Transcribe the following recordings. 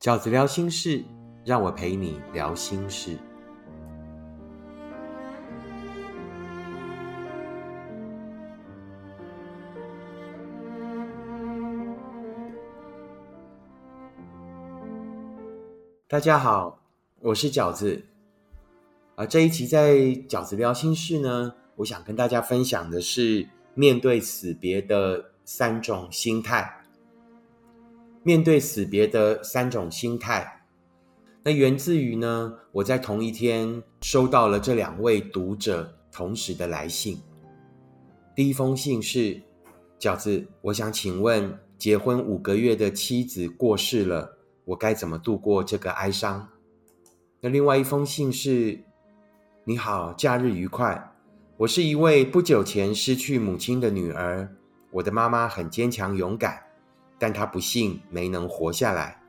饺子聊心事，让我陪你聊心事。大家好，我是饺子。啊，这一期在饺子聊心事呢，我想跟大家分享的是面对死别的三种心态。面对死别的三种心态，那源自于呢，我在同一天收到了这两位读者同时的来信。第一封信是饺子，我想请问，结婚五个月的妻子过世了，我该怎么度过这个哀伤？那另外一封信是，你好，假日愉快。我是一位不久前失去母亲的女儿，我的妈妈很坚强勇敢。但他不幸没能活下来。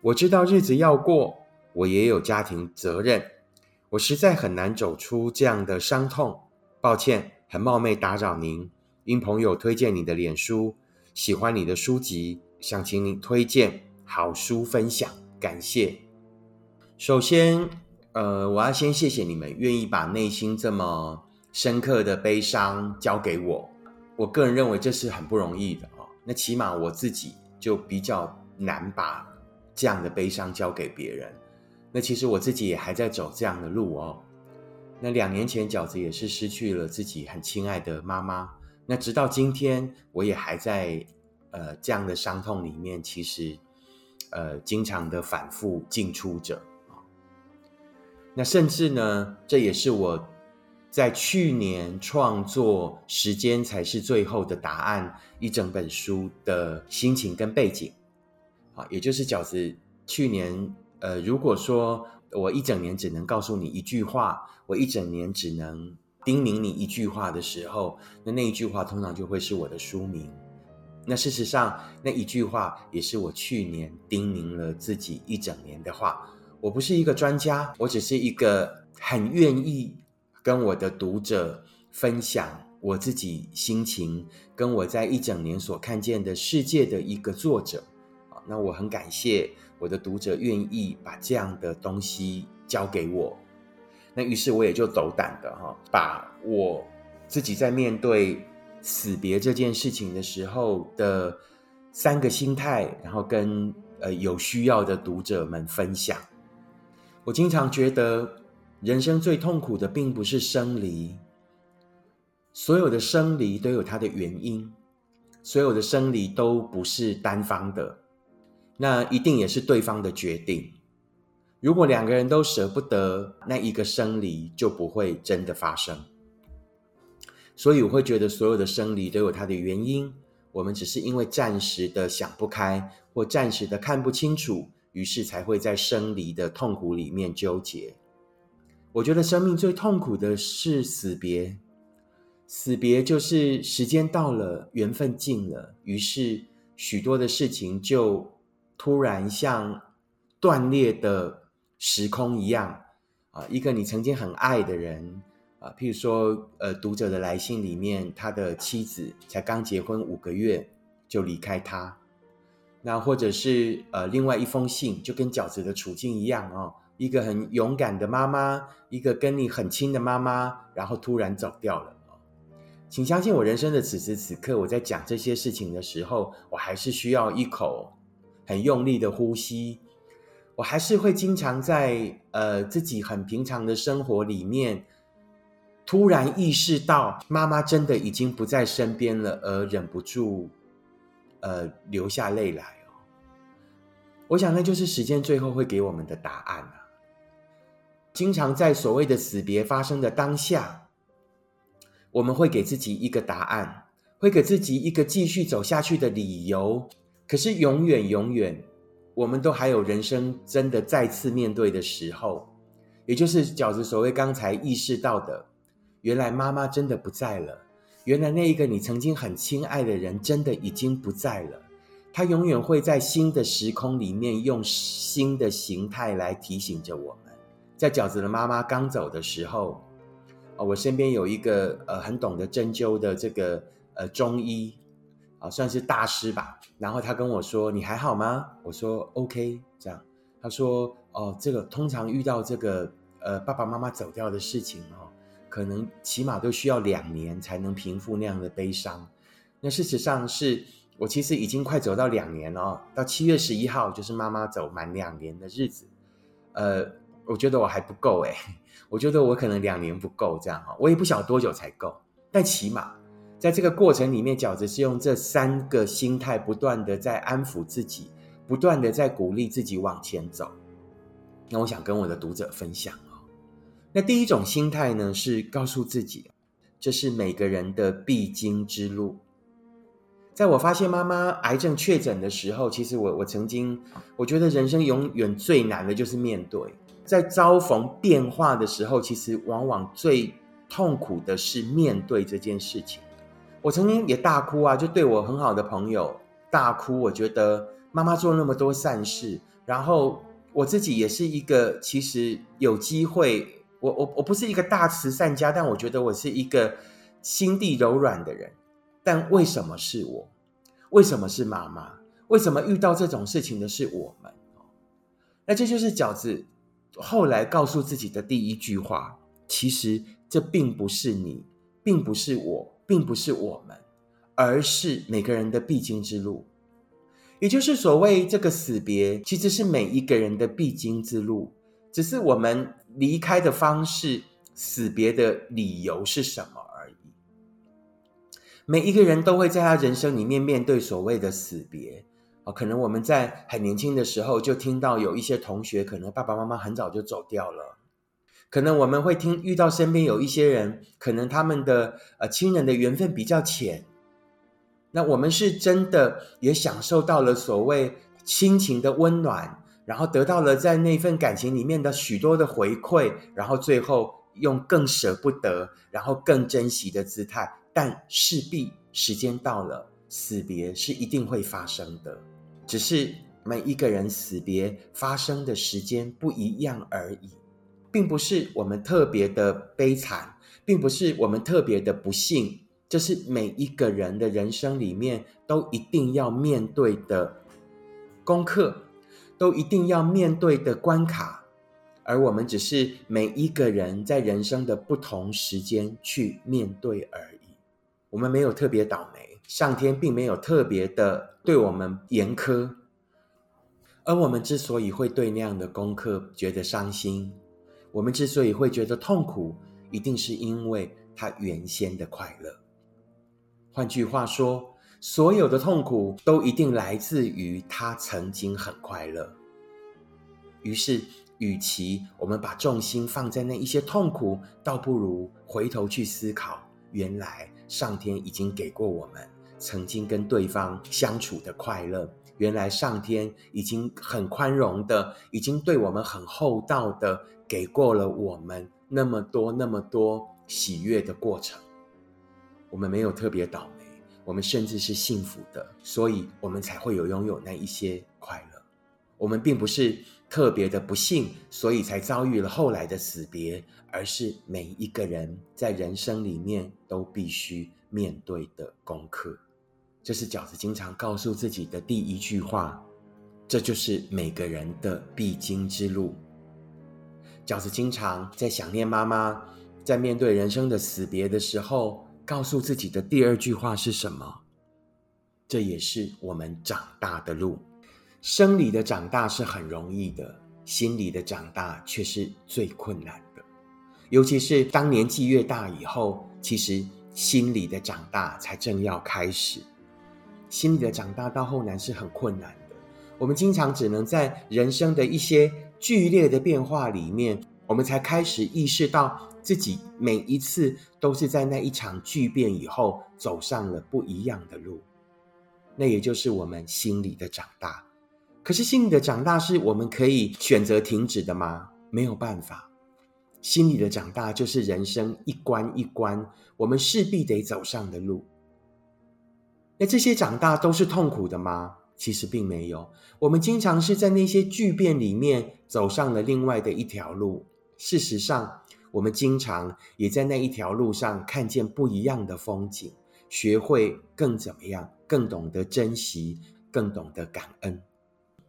我知道日子要过，我也有家庭责任，我实在很难走出这样的伤痛。抱歉，很冒昧打扰您。因朋友推荐你的脸书，喜欢你的书籍，想请你推荐好书分享，感谢。首先，呃，我要先谢谢你们愿意把内心这么深刻的悲伤交给我。我个人认为这是很不容易的。那起码我自己就比较难把这样的悲伤交给别人。那其实我自己也还在走这样的路哦。那两年前饺子也是失去了自己很亲爱的妈妈。那直到今天，我也还在呃这样的伤痛里面，其实呃经常的反复进出着啊。那甚至呢，这也是我。在去年创作《时间才是最后的答案》一整本书的心情跟背景，啊，也就是饺子去年，呃，如果说我一整年只能告诉你一句话，我一整年只能叮咛你一句话的时候，那那一句话通常就会是我的书名。那事实上，那一句话也是我去年叮咛了自己一整年的话。我不是一个专家，我只是一个很愿意。跟我的读者分享我自己心情，跟我在一整年所看见的世界的一个作者，那我很感谢我的读者愿意把这样的东西交给我，那于是我也就斗胆的哈，把我自己在面对死别这件事情的时候的三个心态，然后跟呃有需要的读者们分享。我经常觉得。人生最痛苦的并不是生离，所有的生离都有它的原因，所有的生离都不是单方的，那一定也是对方的决定。如果两个人都舍不得，那一个生离就不会真的发生。所以我会觉得所有的生离都有它的原因，我们只是因为暂时的想不开，或暂时的看不清楚，于是才会在生离的痛苦里面纠结。我觉得生命最痛苦的是死别，死别就是时间到了，缘分尽了，于是许多的事情就突然像断裂的时空一样啊！一个你曾经很爱的人啊，譬如说，呃，读者的来信里面，他的妻子才刚结婚五个月就离开他，那或者是呃，另外一封信，就跟饺子的处境一样哦。一个很勇敢的妈妈，一个跟你很亲的妈妈，然后突然走掉了请相信我，人生的此时此刻，我在讲这些事情的时候，我还是需要一口很用力的呼吸。我还是会经常在呃自己很平常的生活里面，突然意识到妈妈真的已经不在身边了，而忍不住呃流下泪来哦。我想那就是时间最后会给我们的答案啊。经常在所谓的死别发生的当下，我们会给自己一个答案，会给自己一个继续走下去的理由。可是永远永远，我们都还有人生真的再次面对的时候，也就是饺子所谓刚才意识到的，原来妈妈真的不在了，原来那一个你曾经很亲爱的人真的已经不在了。他永远会在新的时空里面用新的形态来提醒着我。在饺子的妈妈刚走的时候，啊，我身边有一个呃很懂得针灸的这个呃中医啊，算是大师吧。然后他跟我说：“你还好吗？”我说：“OK。”这样，他说：“哦，这个通常遇到这个呃爸爸妈妈走掉的事情哦，可能起码都需要两年才能平复那样的悲伤。那事实上是我其实已经快走到两年了，到七月十一号就是妈妈走满两年的日子。呃，我觉得我还不够诶，我觉得我可能两年不够这样哈，我也不晓得多久才够，但起码。”在这个过程里面，饺子是用这三个心态不断的在安抚自己，不断的在鼓励自己往前走。那我想跟我的读者分享哦。那第一种心态呢，是告诉自己，这是每个人的必经之路。在我发现妈妈癌症确诊的时候，其实我我曾经我觉得人生永远最难的就是面对，在遭逢变化的时候，其实往往最痛苦的是面对这件事情。我曾经也大哭啊，就对我很好的朋友大哭。我觉得妈妈做那么多善事，然后我自己也是一个其实有机会，我我我不是一个大慈善家，但我觉得我是一个心地柔软的人。但为什么是我？为什么是妈妈？为什么遇到这种事情的是我们？那这就是饺子后来告诉自己的第一句话：其实这并不是你，并不是我。并不是我们，而是每个人的必经之路，也就是所谓这个死别，其实是每一个人的必经之路，只是我们离开的方式、死别的理由是什么而已。每一个人都会在他人生里面面对所谓的死别啊，可能我们在很年轻的时候就听到有一些同学，可能爸爸妈妈很早就走掉了。可能我们会听遇到身边有一些人，可能他们的呃亲人的缘分比较浅，那我们是真的也享受到了所谓亲情的温暖，然后得到了在那份感情里面的许多的回馈，然后最后用更舍不得，然后更珍惜的姿态，但势必时间到了，死别是一定会发生的，只是每一个人死别发生的时间不一样而已。并不是我们特别的悲惨，并不是我们特别的不幸，这是每一个人的人生里面都一定要面对的功课，都一定要面对的关卡，而我们只是每一个人在人生的不同时间去面对而已。我们没有特别倒霉，上天并没有特别的对我们严苛，而我们之所以会对那样的功课觉得伤心。我们之所以会觉得痛苦，一定是因为他原先的快乐。换句话说，所有的痛苦都一定来自于他曾经很快乐。于是，与其我们把重心放在那一些痛苦，倒不如回头去思考：原来上天已经给过我们曾经跟对方相处的快乐。原来上天已经很宽容的，已经对我们很厚道的。给过了我们那么多那么多喜悦的过程，我们没有特别倒霉，我们甚至是幸福的，所以我们才会有拥有那一些快乐。我们并不是特别的不幸，所以才遭遇了后来的死别，而是每一个人在人生里面都必须面对的功课。这是饺子经常告诉自己的第一句话，这就是每个人的必经之路。饺子经常在想念妈妈，在面对人生的死别的时候，告诉自己的第二句话是什么？这也是我们长大的路。生理的长大是很容易的，心理的长大却是最困难的。尤其是当年纪越大以后，其实心理的长大才正要开始。心理的长大到后来是很困难的。我们经常只能在人生的一些。剧烈的变化里面，我们才开始意识到自己每一次都是在那一场巨变以后走上了不一样的路。那也就是我们心里的长大。可是心里的长大是我们可以选择停止的吗？没有办法。心里的长大就是人生一关一关，我们势必得走上的路。那这些长大都是痛苦的吗？其实并没有，我们经常是在那些巨变里面走上了另外的一条路。事实上，我们经常也在那一条路上看见不一样的风景，学会更怎么样，更懂得珍惜，更懂得感恩。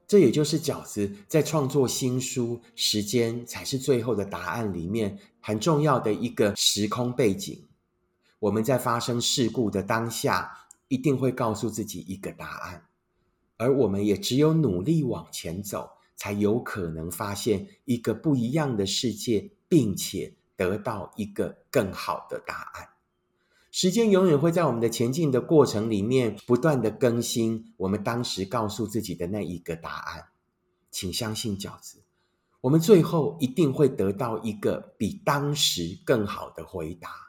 这也就是饺子在创作新书“时间才是最后的答案”里面很重要的一个时空背景。我们在发生事故的当下，一定会告诉自己一个答案，而我们也只有努力往前走，才有可能发现一个不一样的世界，并且得到一个更好的答案。时间永远会在我们的前进的过程里面不断的更新我们当时告诉自己的那一个答案，请相信饺子，我们最后一定会得到一个比当时更好的回答。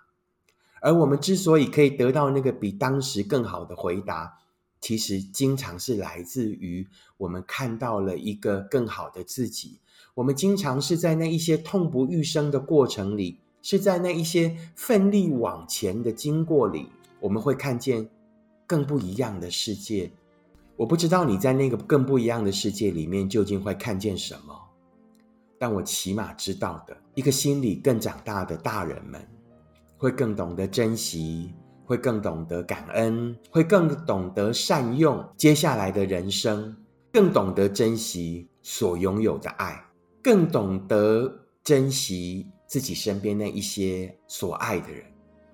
而我们之所以可以得到那个比当时更好的回答，其实经常是来自于我们看到了一个更好的自己。我们经常是在那一些痛不欲生的过程里。是在那一些奋力往前的经过里，我们会看见更不一样的世界。我不知道你在那个更不一样的世界里面究竟会看见什么，但我起码知道的，一个心里更长大的大人们，会更懂得珍惜，会更懂得感恩，会更懂得善用接下来的人生，更懂得珍惜所拥有的爱，更懂得珍惜。自己身边那一些所爱的人，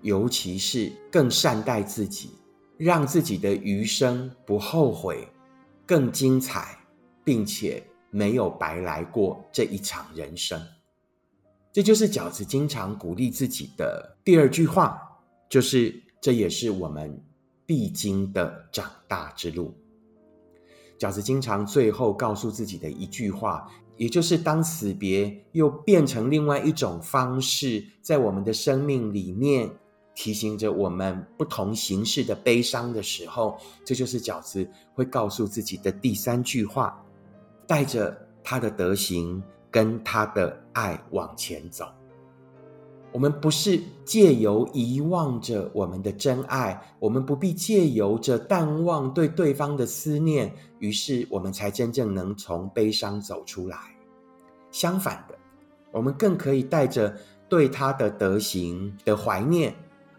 尤其是更善待自己，让自己的余生不后悔，更精彩，并且没有白来过这一场人生。这就是饺子经常鼓励自己的第二句话，就是这也是我们必经的长大之路。饺子经常最后告诉自己的一句话。也就是当死别又变成另外一种方式，在我们的生命里面提醒着我们不同形式的悲伤的时候，这就是饺子会告诉自己的第三句话：带着他的德行跟他的爱往前走。我们不是借由遗忘着我们的真爱，我们不必借由着淡忘对对方的思念，于是我们才真正能从悲伤走出来。相反的，我们更可以带着对他的德行的怀念，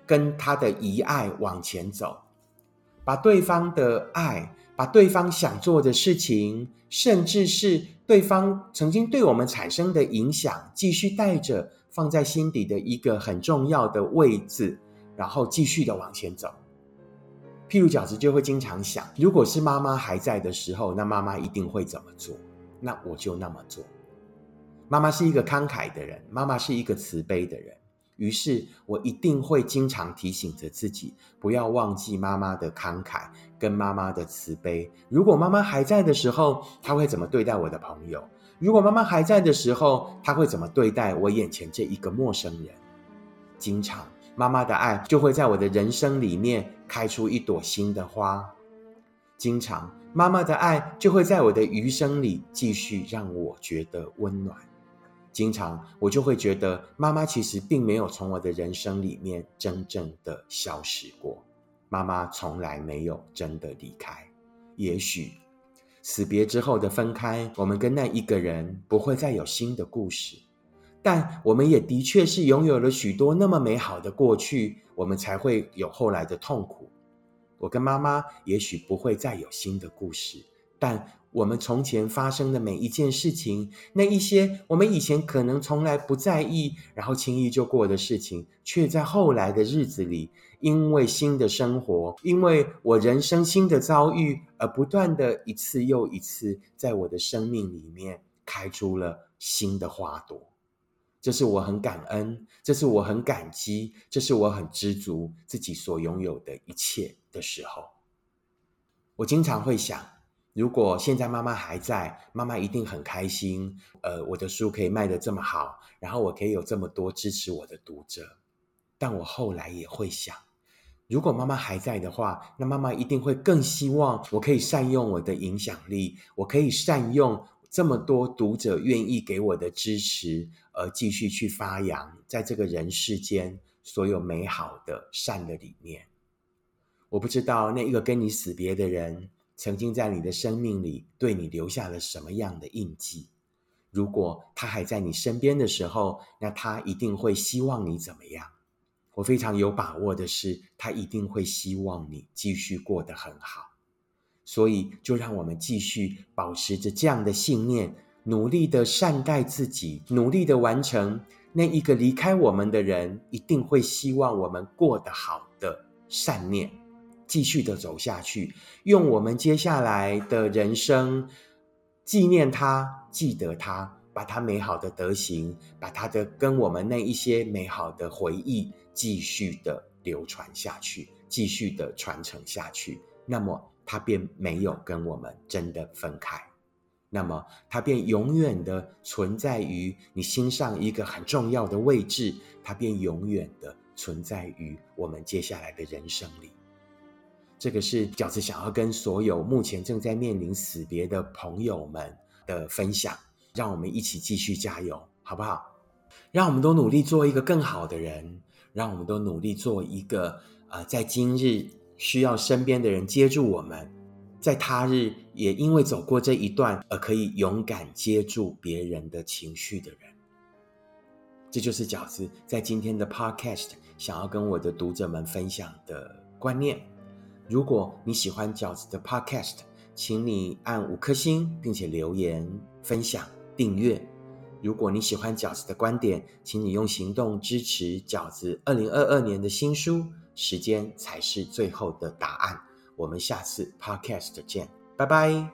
跟他的遗爱往前走，把对方的爱，把对方想做的事情，甚至是对方曾经对我们产生的影响，继续带着。放在心底的一个很重要的位置，然后继续的往前走。譬如饺子就会经常想，如果是妈妈还在的时候，那妈妈一定会怎么做？那我就那么做。妈妈是一个慷慨的人，妈妈是一个慈悲的人，于是我一定会经常提醒着自己，不要忘记妈妈的慷慨跟妈妈的慈悲。如果妈妈还在的时候，她会怎么对待我的朋友？如果妈妈还在的时候，她会怎么对待我眼前这一个陌生人？经常，妈妈的爱就会在我的人生里面开出一朵新的花。经常，妈妈的爱就会在我的余生里继续让我觉得温暖。经常，我就会觉得妈妈其实并没有从我的人生里面真正的消失过。妈妈从来没有真的离开。也许。死别之后的分开，我们跟那一个人不会再有新的故事，但我们也的确是拥有了许多那么美好的过去，我们才会有后来的痛苦。我跟妈妈也许不会再有新的故事，但。我们从前发生的每一件事情，那一些我们以前可能从来不在意，然后轻易就过的事情，却在后来的日子里，因为新的生活，因为我人生新的遭遇，而不断的一次又一次，在我的生命里面开出了新的花朵。这是我很感恩，这是我很感激，这是我很知足自己所拥有的一切的时候。我经常会想。如果现在妈妈还在，妈妈一定很开心。呃，我的书可以卖得这么好，然后我可以有这么多支持我的读者。但我后来也会想，如果妈妈还在的话，那妈妈一定会更希望我可以善用我的影响力，我可以善用这么多读者愿意给我的支持，而继续去发扬在这个人世间所有美好的善的理念。我不知道那一个跟你死别的人。曾经在你的生命里对你留下了什么样的印记？如果他还在你身边的时候，那他一定会希望你怎么样？我非常有把握的是，他一定会希望你继续过得很好。所以，就让我们继续保持着这样的信念，努力的善待自己，努力的完成那一个离开我们的人一定会希望我们过得好的善念，继续的走下去，用我们接下来的人生纪念他，记得他，把他美好的德行，把他的跟我们那一些美好的回忆，继续的流传下去，继续的传承下去。那么。他便没有跟我们真的分开，那么他便永远的存在于你心上一个很重要的位置，他便永远的存在于我们接下来的人生里。这个是饺子想要跟所有目前正在面临死别的朋友们的分享，让我们一起继续加油，好不好？让我们都努力做一个更好的人，让我们都努力做一个呃，在今日。需要身边的人接住我们，在他日也因为走过这一段而可以勇敢接住别人的情绪的人，这就是饺子在今天的 Podcast 想要跟我的读者们分享的观念。如果你喜欢饺子的 Podcast，请你按五颗星，并且留言分享订阅。如果你喜欢饺子的观点，请你用行动支持饺子二零二二年的新书。时间才是最后的答案。我们下次 podcast 见，拜拜。